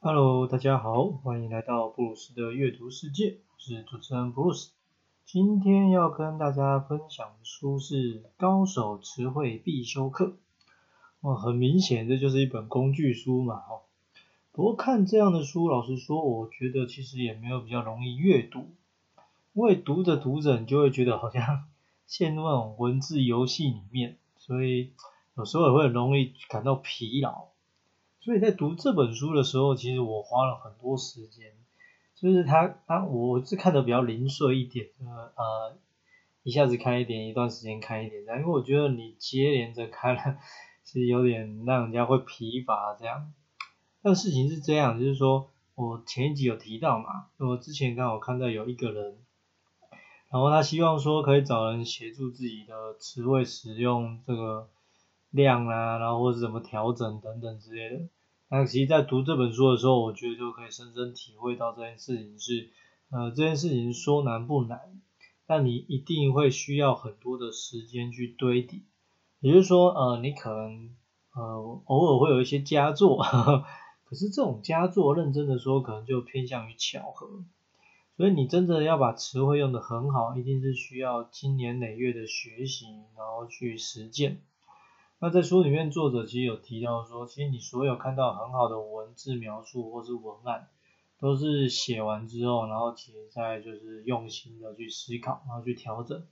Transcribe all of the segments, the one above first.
Hello，大家好，欢迎来到布鲁斯的阅读世界，我是主持人布鲁斯。今天要跟大家分享的书是《高手词汇必修课》。哇，很明显这就是一本工具书嘛，哦。不过看这样的书，老实说，我觉得其实也没有比较容易阅读，因为读着读着，你就会觉得好像陷入那种文字游戏里面，所以有时候也会很容易感到疲劳。所以在读这本书的时候，其实我花了很多时间，就是它它我是看的比较零碎一点，呃，一下子看一点，一段时间看一点，因为我觉得你接连着看了，其实有点让人家会疲乏这样。但事情是这样，就是说我前一集有提到嘛，我之前刚好看到有一个人，然后他希望说可以找人协助自己的词汇使用这个量啊，然后或者怎么调整等等之类的。那其实，在读这本书的时候，我觉得就可以深深体会到这件事情是，呃，这件事情说难不难，但你一定会需要很多的时间去堆叠。也就是说，呃，你可能，呃，偶尔会有一些佳作，可是这种佳作，认真的说，可能就偏向于巧合。所以你真的要把词汇用得很好，一定是需要经年累月的学习，然后去实践。那在书里面，作者其实有提到说，其实你所有看到很好的文字描述或是文案，都是写完之后，然后且在就是用心的去思考，然后去调整。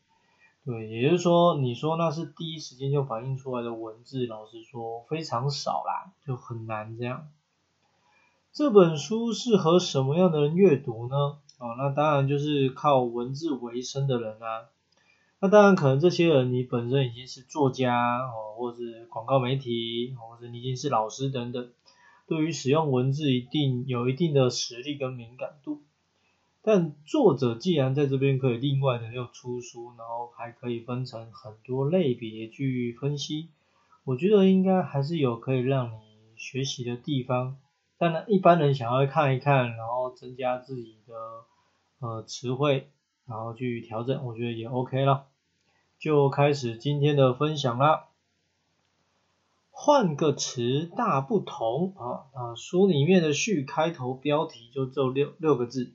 对，也就是说，你说那是第一时间就反映出来的文字，老实说非常少啦，就很难这样。这本书适合什么样的人阅读呢？哦，那当然就是靠文字为生的人啊。当然，可能这些人你本身已经是作家哦，或是广告媒体，或者你已经是老师等等，对于使用文字一定有一定的实力跟敏感度。但作者既然在这边可以另外的又出书，然后还可以分成很多类别去分析，我觉得应该还是有可以让你学习的地方。当然，一般人想要看一看，然后增加自己的呃词汇。然后去调整，我觉得也 OK 了，就开始今天的分享啦。换个词大不同啊啊，书里面的序开头标题就只有六六个字。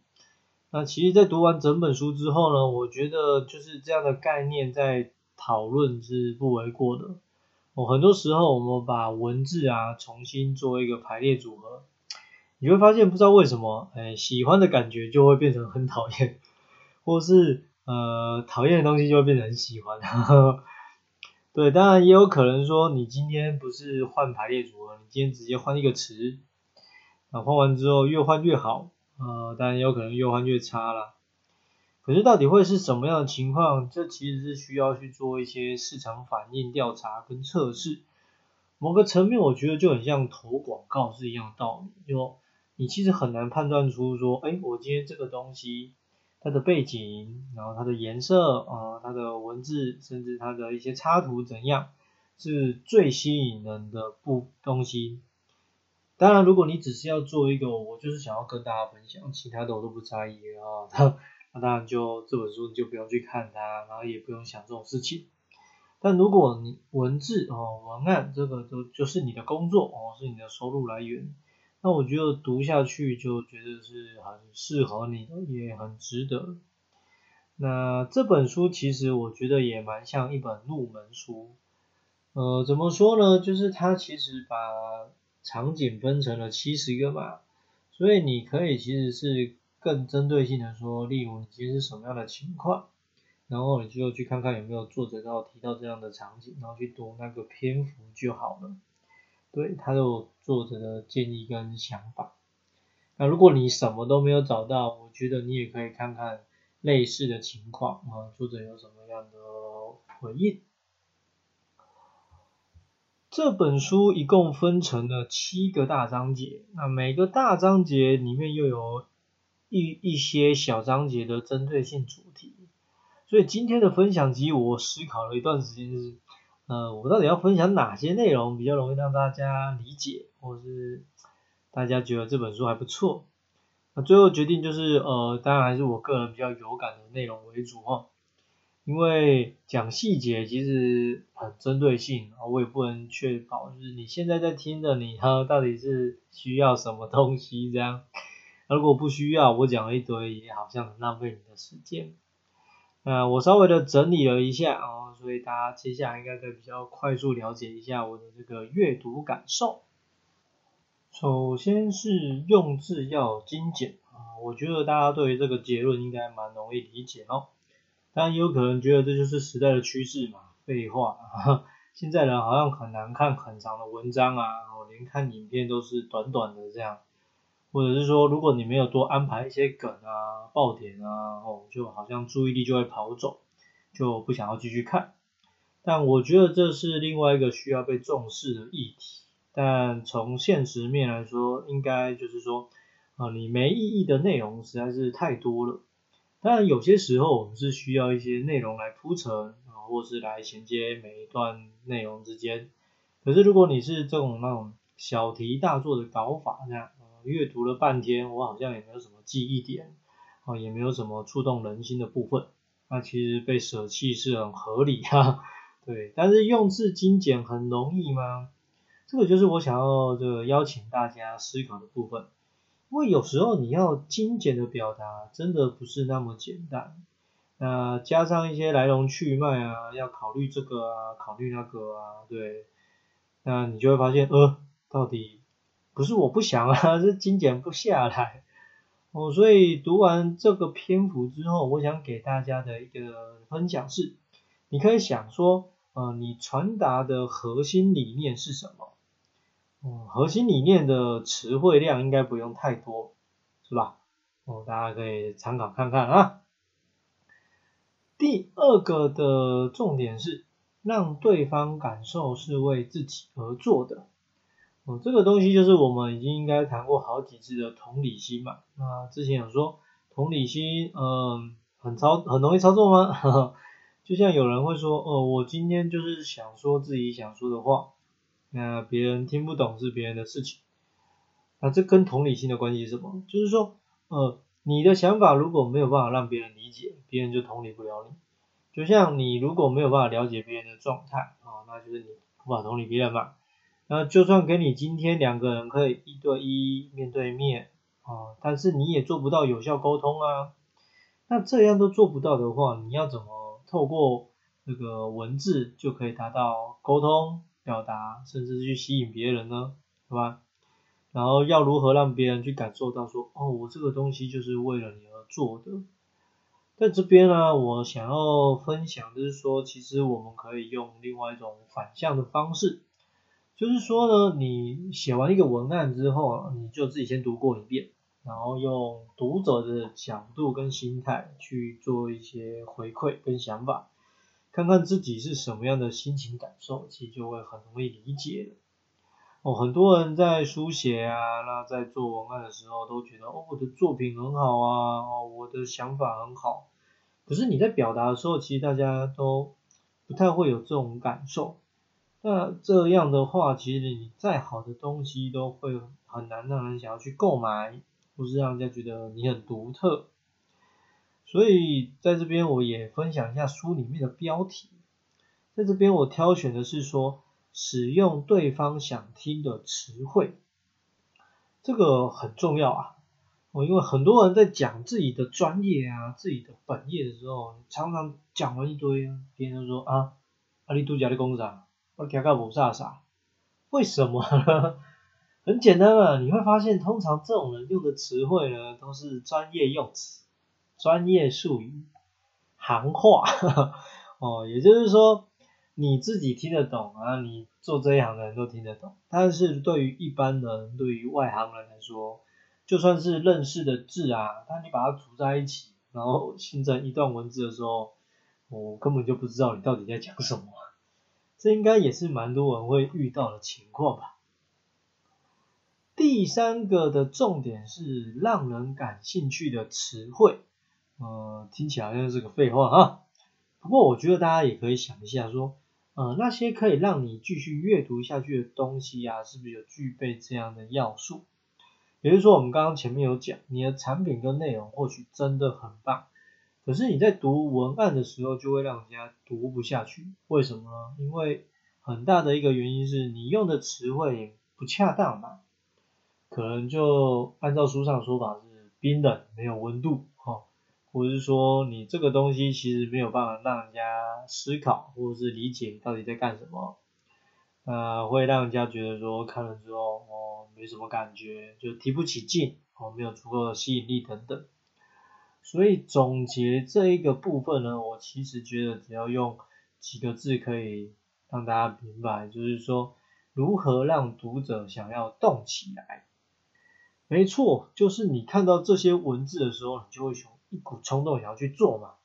那其实，在读完整本书之后呢，我觉得就是这样的概念在讨论是不为过的。哦，很多时候我们把文字啊重新做一个排列组合，你会发现不知道为什么，哎，喜欢的感觉就会变成很讨厌。或是呃讨厌的东西就会变成很喜欢，对，当然也有可能说你今天不是换排列组合，你今天直接换一个词，啊换完之后越换越好，呃当然也有可能越换越差啦。可是到底会是什么样的情况？这其实是需要去做一些市场反应调查跟测试。某个层面我觉得就很像投广告是一样的道理，就你其实很难判断出说，哎我今天这个东西。它的背景，然后它的颜色，啊，它的文字，甚至它的一些插图怎样，是最吸引人的部东西。当然，如果你只是要做一个，我就是想要跟大家分享，其他的我都不在意啊，那当然就这本书你就不用去看它，然后也不用想这种事情。但如果你文字哦，文案这个都就是你的工作哦，是你的收入来源。那我觉得读下去就觉得是很适合你的，也很值得。那这本书其实我觉得也蛮像一本入门书。呃，怎么说呢？就是它其实把场景分成了七十个嘛，所以你可以其实是更针对性的说，例如你今天是什么样的情况，然后你就去看看有没有作者到提到这样的场景，然后去读那个篇幅就好了。对，他有作者的建议跟想法。那如果你什么都没有找到，我觉得你也可以看看类似的情况啊，作者有什么样的回应。这本书一共分成了七个大章节，那每个大章节里面又有一一些小章节的针对性主题。所以今天的分享集，我思考了一段时间是。呃，我到底要分享哪些内容比较容易让大家理解，或是大家觉得这本书还不错？那最后决定就是，呃，当然还是我个人比较有感的内容为主哈。因为讲细节其实很针对性，我也不能确保就是你现在在听的你哈到底是需要什么东西这样。如果不需要，我讲了一堆也好像很浪费你的时间。那我稍微的整理了一下哦，所以大家接下来应该可以比较快速了解一下我的这个阅读感受。首先是用字要精简啊，我觉得大家对于这个结论应该蛮容易理解哦。当然也有可能觉得这就是时代的趋势嘛，废话，现在人好像很难看很长的文章啊，连看影片都是短短的这样。或者是说，如果你没有多安排一些梗啊、爆点啊，哦，就好像注意力就会跑走，就不想要继续看。但我觉得这是另外一个需要被重视的议题。但从现实面来说，应该就是说，啊，你没意义的内容实在是太多了。当然，有些时候我们是需要一些内容来铺陈啊，或是来衔接每一段内容之间。可是如果你是这种那种小题大做的搞法这样。阅读了半天，我好像也没有什么记忆点，啊，也没有什么触动人心的部分。那其实被舍弃是很合理哈，对。但是用字精简很容易吗？这个就是我想要这个邀请大家思考的部分。因为有时候你要精简的表达，真的不是那么简单。那加上一些来龙去脉啊，要考虑这个啊，考虑那个啊，对。那你就会发现，呃，到底。不是我不想啊，是精简不下来哦。所以读完这个篇幅之后，我想给大家的一个分享是，你可以想说，呃，你传达的核心理念是什么？哦，核心理念的词汇量应该不用太多，是吧？哦，大家可以参考看看啊。第二个的重点是，让对方感受是为自己而做的。哦，这个东西就是我们已经应该谈过好几次的同理心嘛。那之前有说同理心，嗯，很操很容易操作吗？就像有人会说，哦，我今天就是想说自己想说的话，那别人听不懂是别人的事情。那这跟同理心的关系是什么？就是说，呃，你的想法如果没有办法让别人理解，别人就同理不了你。就像你如果没有办法了解别人的状态，啊，那就是你无法同理别人嘛。那就算给你今天两个人可以一对一面对面啊，但是你也做不到有效沟通啊。那这样都做不到的话，你要怎么透过这个文字就可以达到沟通、表达，甚至去吸引别人呢？对吧？然后要如何让别人去感受到说，哦，我这个东西就是为了你而做的。在这边呢，我想要分享就是说，其实我们可以用另外一种反向的方式。就是说呢，你写完一个文案之后，你就自己先读过一遍，然后用读者的角度跟心态去做一些回馈跟想法，看看自己是什么样的心情感受，其实就会很容易理解了。哦，很多人在书写啊，那在做文案的时候都觉得，哦，我的作品很好啊，哦，我的想法很好，可是你在表达的时候，其实大家都不太会有这种感受。那这样的话，其实你再好的东西都会很难让人想要去购买，或是让人家觉得你很独特。所以在这边我也分享一下书里面的标题，在这边我挑选的是说使用对方想听的词汇，这个很重要啊。哦，因为很多人在讲自己的专业啊、自己的本业的时候，常常讲完一堆，别人就说啊，阿里度假的工厂。我听个不飒飒，为什么呢？很简单嘛，你会发现，通常这种人用的词汇呢，都是专业用词、专业术语、行话。哦，也就是说，你自己听得懂啊，你做这一行的人都听得懂。但是对于一般人，对于外行人来说，就算是认识的字啊，但你把它组在一起，然后形成一段文字的时候，我根本就不知道你到底在讲什么。这应该也是蛮多人会遇到的情况吧。第三个的重点是让人感兴趣的词汇，呃，听起来好像是个废话啊。不过我觉得大家也可以想一下，说，呃，那些可以让你继续阅读下去的东西啊，是不是有具备这样的要素？也就是说，我们刚刚前面有讲，你的产品跟内容或许真的很棒，可是你在读文案的时候，就会让人家读不下去。为什么呢？因为很大的一个原因是你用的词汇不恰当嘛，可能就按照书上说法是冰冷，没有温度，哈，或者是说你这个东西其实没有办法让人家思考，或者是理解你到底在干什么，呃，会让人家觉得说看了之后哦没什么感觉，就提不起劲，哦，没有足够的吸引力等等。所以总结这一个部分呢，我其实觉得只要用几个字可以让大家明白，就是说如何让读者想要动起来。没错，就是你看到这些文字的时候，你就会有一股冲动想要去做嘛。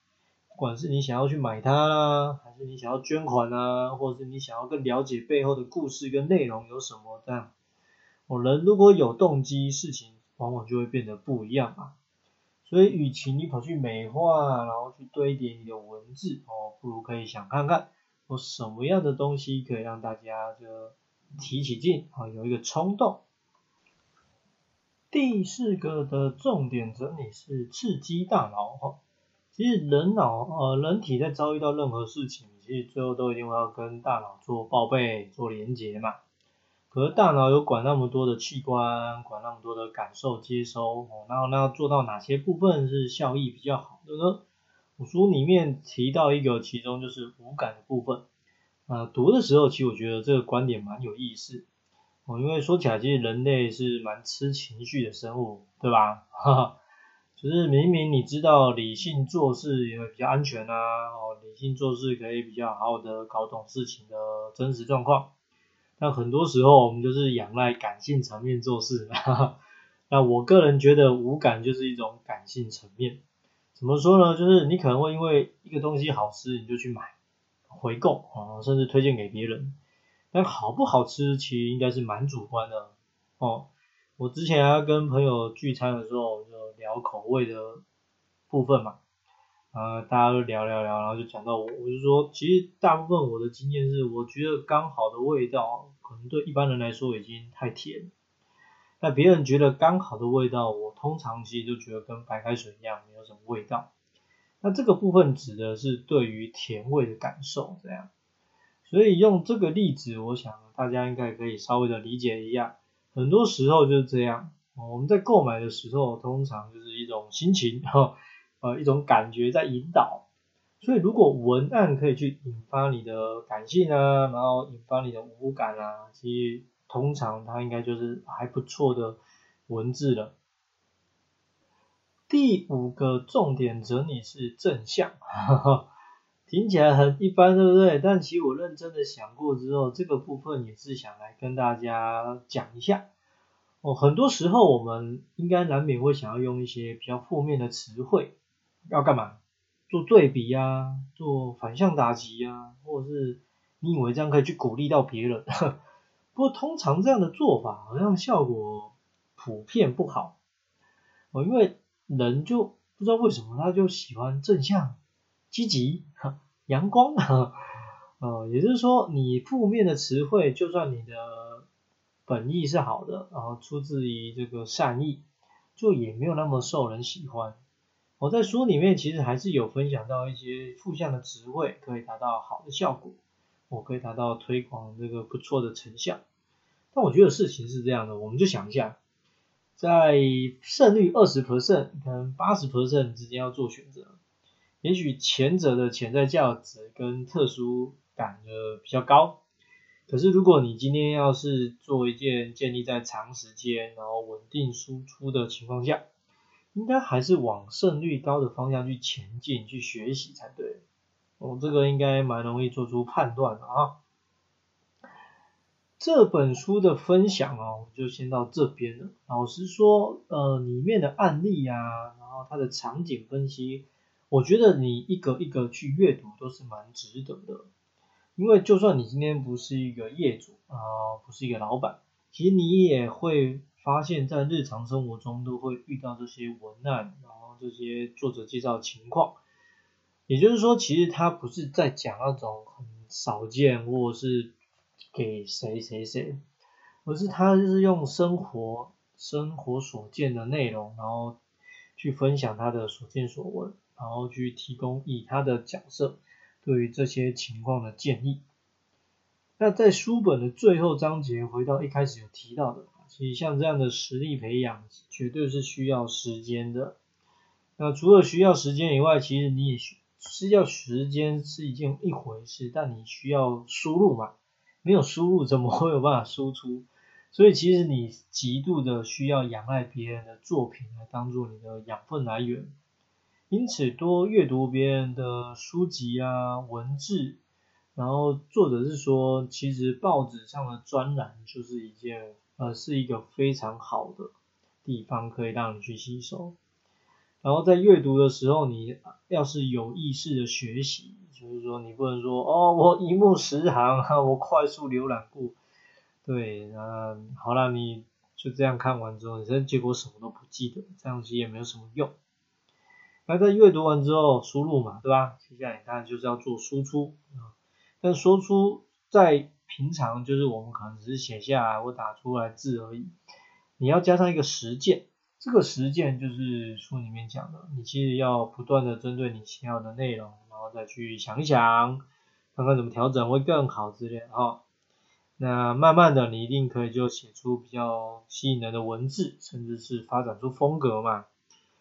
不管是你想要去买它啦，还是你想要捐款啊，或者是你想要更了解背后的故事跟内容有什么这样。我人如果有动机，事情往往就会变得不一样嘛。所以，与其你跑去美化，然后去堆叠你的文字哦，不如可以想看看，有什么样的东西可以让大家就提起劲啊，有一个冲动。第四个的重点整理是刺激大脑哈。其实人脑呃人体在遭遇到任何事情，其实最后都一定会要跟大脑做报备、做连接嘛。可是大脑有管那么多的器官，管那么多的感受接收，哦，然后那做到哪些部分是效益比较好的呢？我书里面提到一个，其中就是五感的部分。呃，读的时候其实我觉得这个观点蛮有意思，哦，因为说起来其实人类是蛮吃情绪的生物，对吧？哈哈，就是明明你知道理性做事也会比较安全啊，哦，理性做事可以比较好的搞懂事情的真实状况。那很多时候我们就是仰赖感性层面做事，那我个人觉得无感就是一种感性层面。怎么说呢？就是你可能会因为一个东西好吃，你就去买回购啊，甚至推荐给别人。但好不好吃，其实应该是蛮主观的哦。我之前要跟朋友聚餐的时候，就聊口味的部分嘛。呃，大家都聊聊聊，然后就讲到我，我就说，其实大部分我的经验是，我觉得刚好的味道，可能对一般人来说已经太甜。那别人觉得刚好的味道，我通常其实就觉得跟白开水一样，没有什么味道。那这个部分指的是对于甜味的感受，这样。所以用这个例子，我想大家应该可以稍微的理解一下。很多时候就是这样，我们在购买的时候，通常就是一种心情，哈。呃，一种感觉在引导，所以如果文案可以去引发你的感性啊，然后引发你的五感啊，其实通常它应该就是还不错的文字了。第五个重点整理是正向，听起来很一般，对不对？但其实我认真的想过之后，这个部分也是想来跟大家讲一下。哦，很多时候我们应该难免会想要用一些比较负面的词汇。要干嘛？做对比呀，做反向打击呀，或者是你以为这样可以去鼓励到别人？不过通常这样的做法好像效果普遍不好哦，因为人就不知道为什么他就喜欢正向、积极、阳光呃，也就是说，你负面的词汇，就算你的本意是好的，然后出自于这个善意，就也没有那么受人喜欢。我在书里面其实还是有分享到一些负向的词汇可以达到好的效果，我可以达到推广这个不错的成效。但我觉得事情是这样的，我们就想一下，在胜率二十 percent 跟八十 percent 之间要做选择，也许前者的潜在价值跟特殊感的比较高。可是如果你今天要是做一件建立在长时间然后稳定输出的情况下，应该还是往胜率高的方向去前进、去学习才对。哦，这个应该蛮容易做出判断的啊。这本书的分享哦，就先到这边了。老实说，呃，里面的案例啊，然后它的场景分析，我觉得你一个一个去阅读都是蛮值得的。因为就算你今天不是一个业主啊，不是一个老板，其实你也会。发现，在日常生活中都会遇到这些文案，然后这些作者介绍情况。也就是说，其实他不是在讲那种很少见，或者是给谁谁谁，而是他就是用生活生活所见的内容，然后去分享他的所见所闻。然后去提供以他的角色对于这些情况的建议。那在书本的最后章节，回到一开始有提到的，其实像这样的实力培养，绝对是需要时间的。那除了需要时间以外，其实你也需是要时间是一件一回事，但你需要输入嘛，没有输入怎么会有办法输出？所以其实你极度的需要仰赖别人的作品来当做你的养分来源。因此多阅读别人的书籍啊文字，然后作者是说，其实报纸上的专栏就是一件呃是一个非常好的地方，可以让你去吸收。然后在阅读的时候，你要是有意识的学习，就是说你不能说哦，我一目十行哈，我快速浏览过，对，那好了，你就这样看完之后，你这结果什么都不记得，这样子也没有什么用。那在阅读完之后，输入嘛，对吧？接下来当然就是要做输出啊。但说出在平常就是我们可能只是写下来或打出来字而已，你要加上一个实践。这个实践就是书里面讲的，你其实要不断的针对你想要的内容，然后再去想一想，看看怎么调整会更好之类哈。那慢慢的，你一定可以就写出比较吸引人的文字，甚至是发展出风格嘛。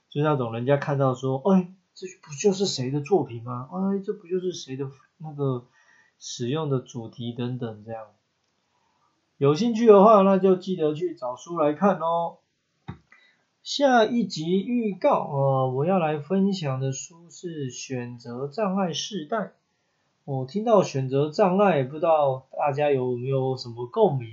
就那种人家看到说，哎，这不就是谁的作品吗？哎，这不就是谁的那个使用的主题等等这样。有兴趣的话，那就记得去找书来看哦。下一集预告，呃，我要来分享的书是《选择障碍世代》。我听到选择障碍，不知道大家有没有什么共鸣？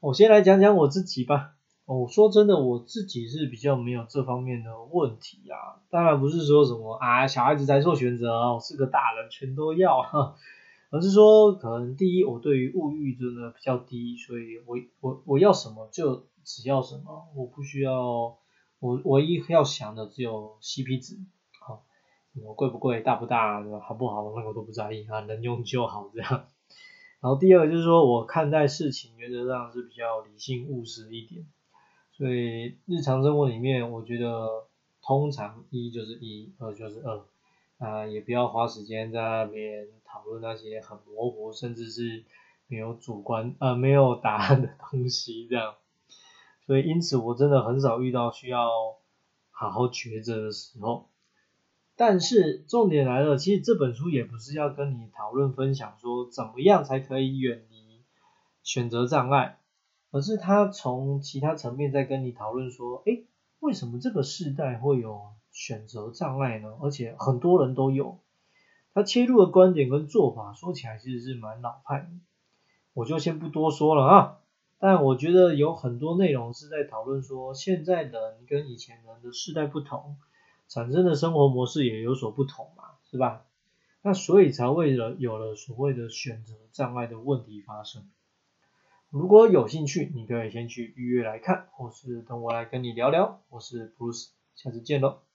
我先来讲讲我自己吧。哦，说真的，我自己是比较没有这方面的问题啊。当然不是说什么啊，小孩子才做选择，我是个大人全都要，而是说可能第一，我对于物欲真的比较低，所以我我我要什么就。只要什么，我不需要，我唯一要想的只有 CP 值，啊，什么贵不贵，大不大，好不好，那个都不在意啊，能用就好这样。然后第二个就是说我看待事情原则上是比较理性务实一点，所以日常生活里面，我觉得通常一就是一，二就是二，啊，也不要花时间在那边讨论那些很模糊，甚至是没有主观，呃，没有答案的东西这样。所以，因此我真的很少遇到需要好好抉择的时候。但是重点来了，其实这本书也不是要跟你讨论分享说怎么样才可以远离选择障碍，而是他从其他层面在跟你讨论说，哎，为什么这个时代会有选择障碍呢？而且很多人都有。他切入的观点跟做法说起来其实是蛮老派的，我就先不多说了啊。但我觉得有很多内容是在讨论说，现在的人跟以前人的世代不同，产生的生活模式也有所不同嘛，是吧？那所以才为了有了所谓的选择障碍的问题发生。如果有兴趣，你可以先去预约来看，或是等我来跟你聊聊。我是 Bruce，下次见喽。